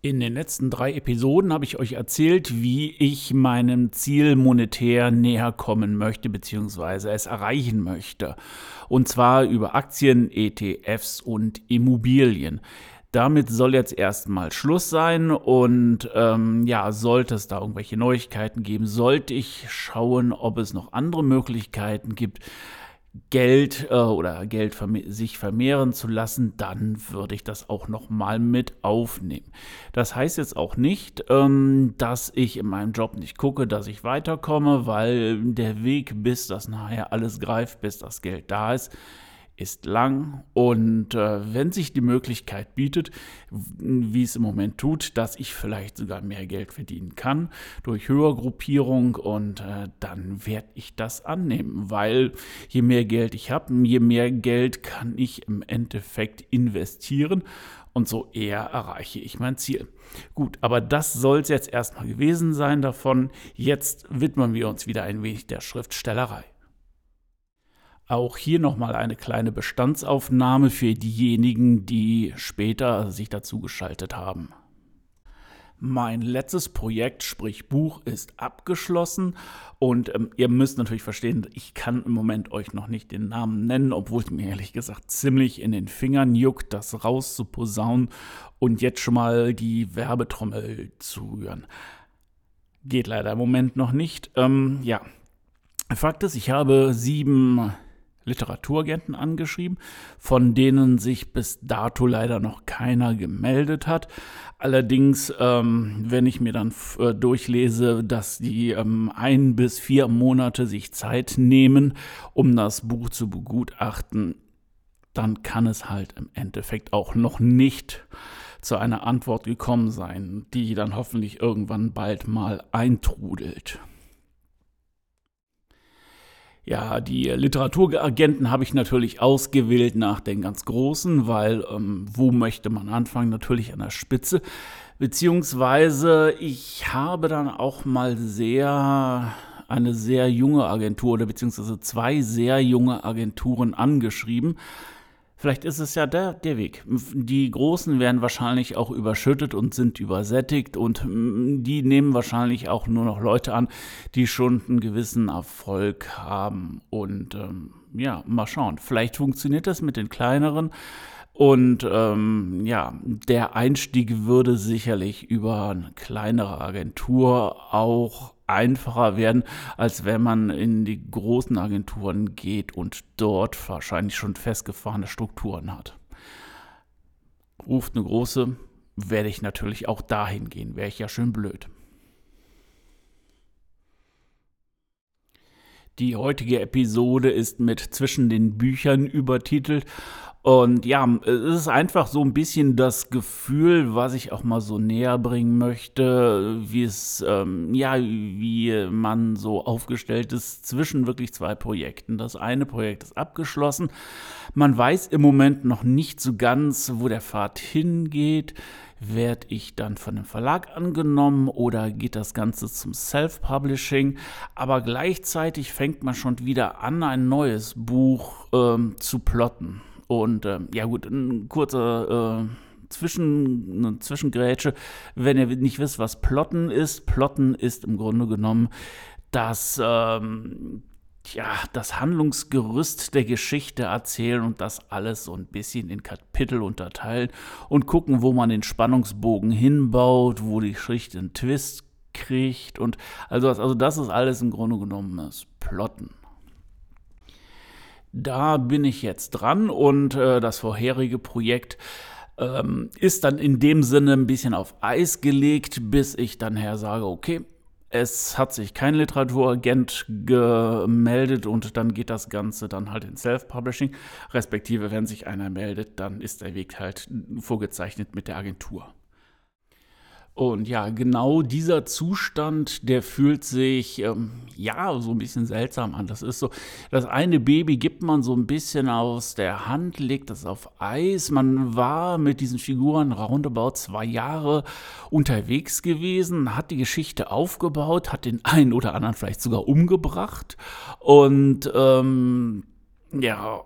In den letzten drei Episoden habe ich euch erzählt, wie ich meinem Ziel monetär näher kommen möchte bzw. es erreichen möchte. Und zwar über Aktien, ETFs und Immobilien. Damit soll jetzt erstmal Schluss sein und ähm, ja, sollte es da irgendwelche Neuigkeiten geben, sollte ich schauen, ob es noch andere Möglichkeiten gibt, Geld äh, oder Geld verme sich vermehren zu lassen, dann würde ich das auch noch mal mit aufnehmen. Das heißt jetzt auch nicht, ähm, dass ich in meinem Job nicht gucke, dass ich weiterkomme, weil der Weg, bis das nachher alles greift, bis das Geld da ist, ist lang und äh, wenn sich die Möglichkeit bietet, wie es im Moment tut, dass ich vielleicht sogar mehr Geld verdienen kann durch Höhergruppierung und äh, dann werde ich das annehmen, weil je mehr Geld ich habe, je mehr Geld kann ich im Endeffekt investieren und so eher erreiche ich mein Ziel. Gut, aber das soll es jetzt erstmal gewesen sein davon. Jetzt widmen wir uns wieder ein wenig der Schriftstellerei. Auch hier nochmal eine kleine Bestandsaufnahme für diejenigen, die später sich dazu geschaltet haben. Mein letztes Projekt, sprich Buch, ist abgeschlossen und ähm, ihr müsst natürlich verstehen, ich kann im Moment euch noch nicht den Namen nennen, obwohl es mir ehrlich gesagt ziemlich in den Fingern juckt, das rauszuposaunen und jetzt schon mal die Werbetrommel zu rühren. Geht leider im Moment noch nicht. Ähm, ja, Fakt ist, ich habe sieben Literaturagenten angeschrieben, von denen sich bis dato leider noch keiner gemeldet hat. Allerdings, ähm, wenn ich mir dann äh, durchlese, dass die ähm, ein bis vier Monate sich Zeit nehmen, um das Buch zu begutachten, dann kann es halt im Endeffekt auch noch nicht zu einer Antwort gekommen sein, die dann hoffentlich irgendwann bald mal eintrudelt. Ja, die Literaturagenten habe ich natürlich ausgewählt nach den ganz großen, weil ähm, wo möchte man anfangen? Natürlich an der Spitze. Beziehungsweise ich habe dann auch mal sehr eine sehr junge Agentur oder beziehungsweise zwei sehr junge Agenturen angeschrieben Vielleicht ist es ja der, der Weg. Die Großen werden wahrscheinlich auch überschüttet und sind übersättigt und die nehmen wahrscheinlich auch nur noch Leute an, die schon einen gewissen Erfolg haben. Und ähm, ja, mal schauen. Vielleicht funktioniert das mit den kleineren. Und ähm, ja, der Einstieg würde sicherlich über eine kleinere Agentur auch einfacher werden, als wenn man in die großen Agenturen geht und dort wahrscheinlich schon festgefahrene Strukturen hat. Ruft eine große, werde ich natürlich auch dahin gehen, wäre ich ja schön blöd. Die heutige Episode ist mit zwischen den Büchern übertitelt und ja, es ist einfach so ein bisschen das Gefühl, was ich auch mal so näher bringen möchte, wie es, ähm, ja, wie man so aufgestellt ist zwischen wirklich zwei Projekten. Das eine Projekt ist abgeschlossen. Man weiß im Moment noch nicht so ganz, wo der Pfad hingeht. Werde ich dann von dem Verlag angenommen oder geht das Ganze zum Self-Publishing? Aber gleichzeitig fängt man schon wieder an, ein neues Buch ähm, zu plotten. Und äh, ja gut, ein kurzer äh, Zwischen, eine Zwischengrätsche. Wenn ihr nicht wisst, was Plotten ist, Plotten ist im Grunde genommen das, ähm, ja, das Handlungsgerüst der Geschichte erzählen und das alles so ein bisschen in Kapitel unterteilen und gucken, wo man den Spannungsbogen hinbaut, wo die Geschichte einen Twist kriegt und also, also das ist alles im Grunde genommen das Plotten. Da bin ich jetzt dran und äh, das vorherige Projekt ähm, ist dann in dem Sinne ein bisschen auf Eis gelegt, bis ich dann her sage, okay, es hat sich kein Literaturagent gemeldet und dann geht das Ganze dann halt in Self-Publishing. Respektive, wenn sich einer meldet, dann ist der Weg halt vorgezeichnet mit der Agentur. Und ja, genau dieser Zustand, der fühlt sich ähm, ja so ein bisschen seltsam an. Das ist so, das eine Baby gibt man so ein bisschen aus der Hand, legt das auf Eis. Man war mit diesen Figuren roundabout zwei Jahre unterwegs gewesen, hat die Geschichte aufgebaut, hat den einen oder anderen vielleicht sogar umgebracht. Und ähm, ja,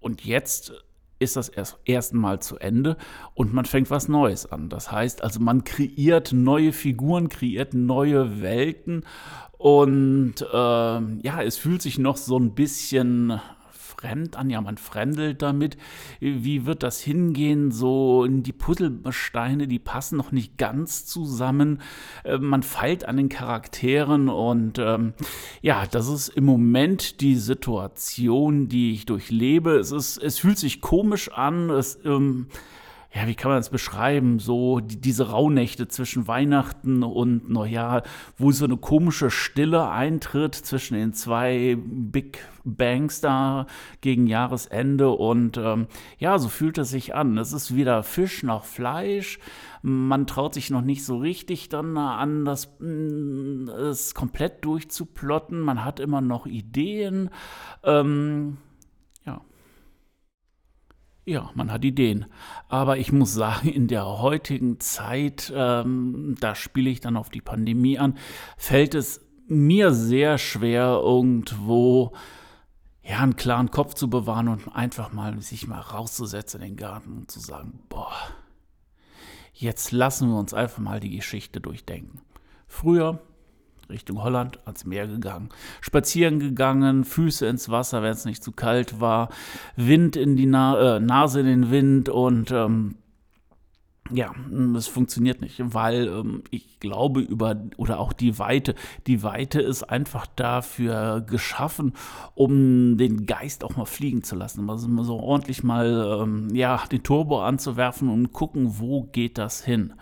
und jetzt ist das erst erstmal zu Ende und man fängt was Neues an. Das heißt also, man kreiert neue Figuren, kreiert neue Welten und äh, ja, es fühlt sich noch so ein bisschen fremd an, ja, man fremdelt damit. Wie wird das hingehen? So die Puzzlesteine, die passen noch nicht ganz zusammen. Äh, man feilt an den Charakteren und ähm, ja, das ist im Moment die Situation, die ich durchlebe. Es, ist, es fühlt sich komisch an. Es, ähm, ja, wie kann man das beschreiben? So die, diese Rauhnächte zwischen Weihnachten und Neujahr, wo so eine komische Stille eintritt zwischen den zwei Big Bangs da gegen Jahresende. Und ähm, ja, so fühlt es sich an. Es ist weder Fisch noch Fleisch. Man traut sich noch nicht so richtig dann an, das, mm, komplett durchzuplotten. Man hat immer noch Ideen. Ähm, ja, man hat Ideen. Aber ich muss sagen, in der heutigen Zeit, ähm, da spiele ich dann auf die Pandemie an, fällt es mir sehr schwer, irgendwo ja, einen klaren Kopf zu bewahren und einfach mal sich mal rauszusetzen in den Garten und zu sagen, boah, jetzt lassen wir uns einfach mal die Geschichte durchdenken. Früher Richtung Holland ans Meer gegangen. Spazieren gegangen, Füße ins Wasser, wenn es nicht zu kalt war, Wind in die Na äh, Nase in den Wind und ähm, ja, es funktioniert nicht, weil ähm, ich glaube über oder auch die Weite, die Weite ist einfach dafür geschaffen, um den Geist auch mal fliegen zu lassen, also mal so ordentlich mal ähm, ja den Turbo anzuwerfen und gucken, wo geht das hin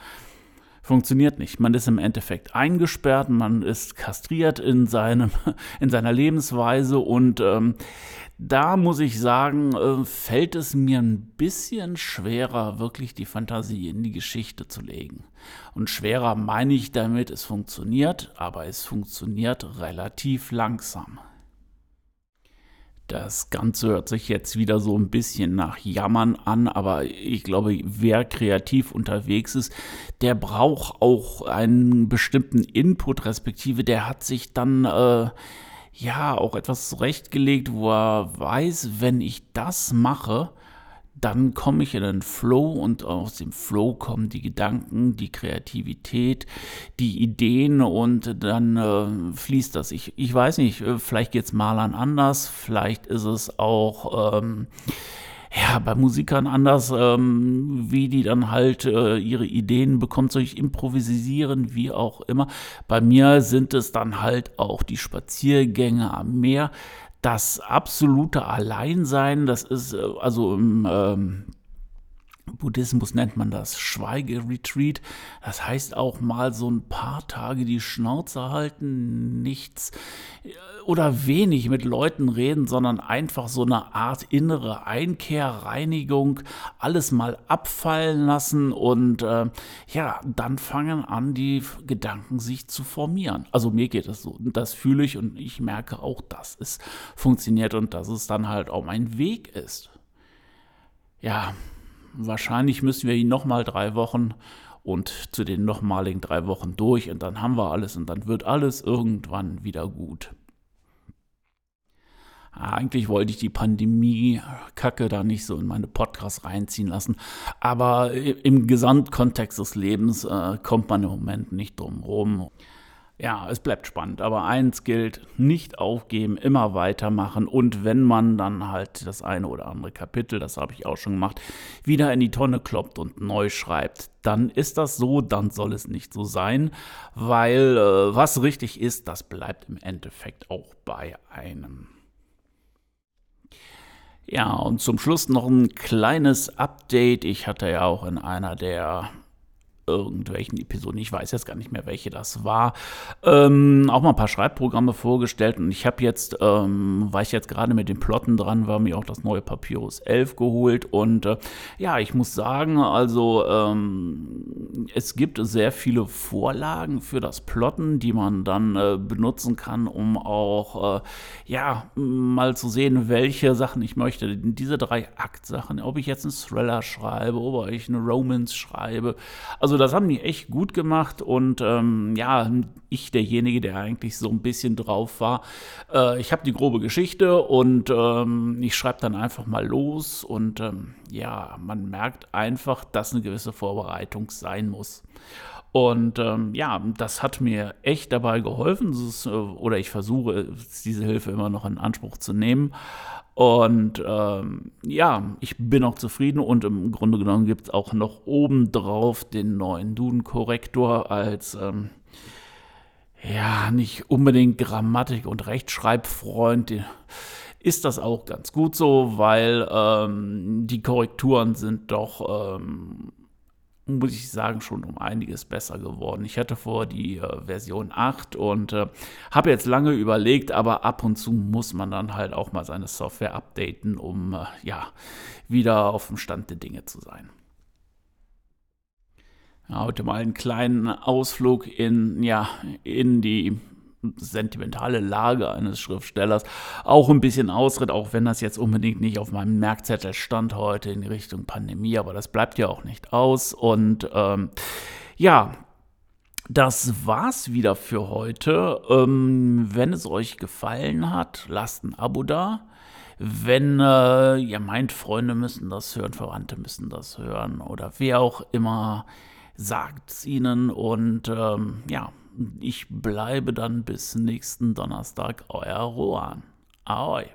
funktioniert nicht. Man ist im Endeffekt eingesperrt, man ist kastriert in, seinem, in seiner Lebensweise und ähm, da muss ich sagen, äh, fällt es mir ein bisschen schwerer, wirklich die Fantasie in die Geschichte zu legen. Und schwerer meine ich damit, es funktioniert, aber es funktioniert relativ langsam. Das Ganze hört sich jetzt wieder so ein bisschen nach Jammern an, aber ich glaube, wer kreativ unterwegs ist, der braucht auch einen bestimmten Input, respektive der hat sich dann äh, ja auch etwas zurechtgelegt, wo er weiß, wenn ich das mache, dann komme ich in den Flow und aus dem Flow kommen die Gedanken, die Kreativität, die Ideen und dann äh, fließt das. Ich, ich weiß nicht, äh, vielleicht geht es Malern anders, vielleicht ist es auch ähm, ja, bei Musikern anders, ähm, wie die dann halt äh, ihre Ideen bekommen, soll ich improvisieren, wie auch immer. Bei mir sind es dann halt auch die Spaziergänge am Meer das absolute Alleinsein, das ist äh, also im ähm, Buddhismus nennt man das Schweigeretreat. Das heißt auch mal so ein paar Tage die Schnauze halten, nichts äh, oder wenig mit Leuten reden, sondern einfach so eine Art innere Einkehr, Reinigung, alles mal abfallen lassen und äh, ja, dann fangen an, die Gedanken sich zu formieren. Also mir geht es so. Das fühle ich und ich merke auch, dass es funktioniert und dass es dann halt auch mein Weg ist. Ja, wahrscheinlich müssen wir ihn nochmal drei Wochen und zu den nochmaligen drei Wochen durch und dann haben wir alles und dann wird alles irgendwann wieder gut. Eigentlich wollte ich die Pandemie-Kacke da nicht so in meine Podcasts reinziehen lassen. Aber im Gesamtkontext des Lebens äh, kommt man im Moment nicht drum rum. Ja, es bleibt spannend, aber eins gilt, nicht aufgeben, immer weitermachen und wenn man dann halt das eine oder andere Kapitel, das habe ich auch schon gemacht, wieder in die Tonne kloppt und neu schreibt, dann ist das so, dann soll es nicht so sein, weil äh, was richtig ist, das bleibt im Endeffekt auch bei einem. Ja, und zum Schluss noch ein kleines Update. Ich hatte ja auch in einer der irgendwelchen Episoden, ich weiß jetzt gar nicht mehr, welche das war, ähm, auch mal ein paar Schreibprogramme vorgestellt. Und ich habe jetzt, ähm, weil ich jetzt gerade mit den Plotten dran war, mir auch das neue Papyrus 11 geholt. Und äh, ja, ich muss sagen, also ähm, es gibt sehr viele Vorlagen für das Plotten, die man dann äh, benutzen kann, um auch, äh, ja, mal zu sehen, welche Sachen ich möchte. Diese drei Aktsachen, ob ich jetzt einen Thriller schreibe, ob ich eine Romance schreibe. Also also das haben die echt gut gemacht und ähm, ja, ich derjenige, der eigentlich so ein bisschen drauf war. Äh, ich habe die grobe Geschichte und ähm, ich schreibe dann einfach mal los und ähm, ja, man merkt einfach, dass eine gewisse Vorbereitung sein muss. Und ähm, ja, das hat mir echt dabei geholfen, ist, äh, oder ich versuche diese Hilfe immer noch in Anspruch zu nehmen. Und ähm, ja, ich bin auch zufrieden und im Grunde genommen gibt es auch noch obendrauf den neuen Duden-Korrektor als ähm, ja, nicht unbedingt Grammatik- und Rechtschreibfreund. Ist das auch ganz gut so, weil ähm, die Korrekturen sind doch ähm, muss ich sagen, schon um einiges besser geworden. Ich hatte vor die äh, Version 8 und äh, habe jetzt lange überlegt, aber ab und zu muss man dann halt auch mal seine Software updaten, um äh, ja wieder auf dem Stand der Dinge zu sein. Ja, heute mal einen kleinen Ausflug in, ja, in die sentimentale Lage eines Schriftstellers auch ein bisschen ausritt, auch wenn das jetzt unbedingt nicht auf meinem Merkzettel stand heute in Richtung Pandemie, aber das bleibt ja auch nicht aus. Und ähm, ja, das war's wieder für heute. Ähm, wenn es euch gefallen hat, lasst ein Abo da. Wenn äh, ihr meint, Freunde müssen das hören, Verwandte müssen das hören oder wer auch immer, sagt es ihnen und ähm, ja, ich bleibe dann bis nächsten Donnerstag, euer Rohan. Ahoi.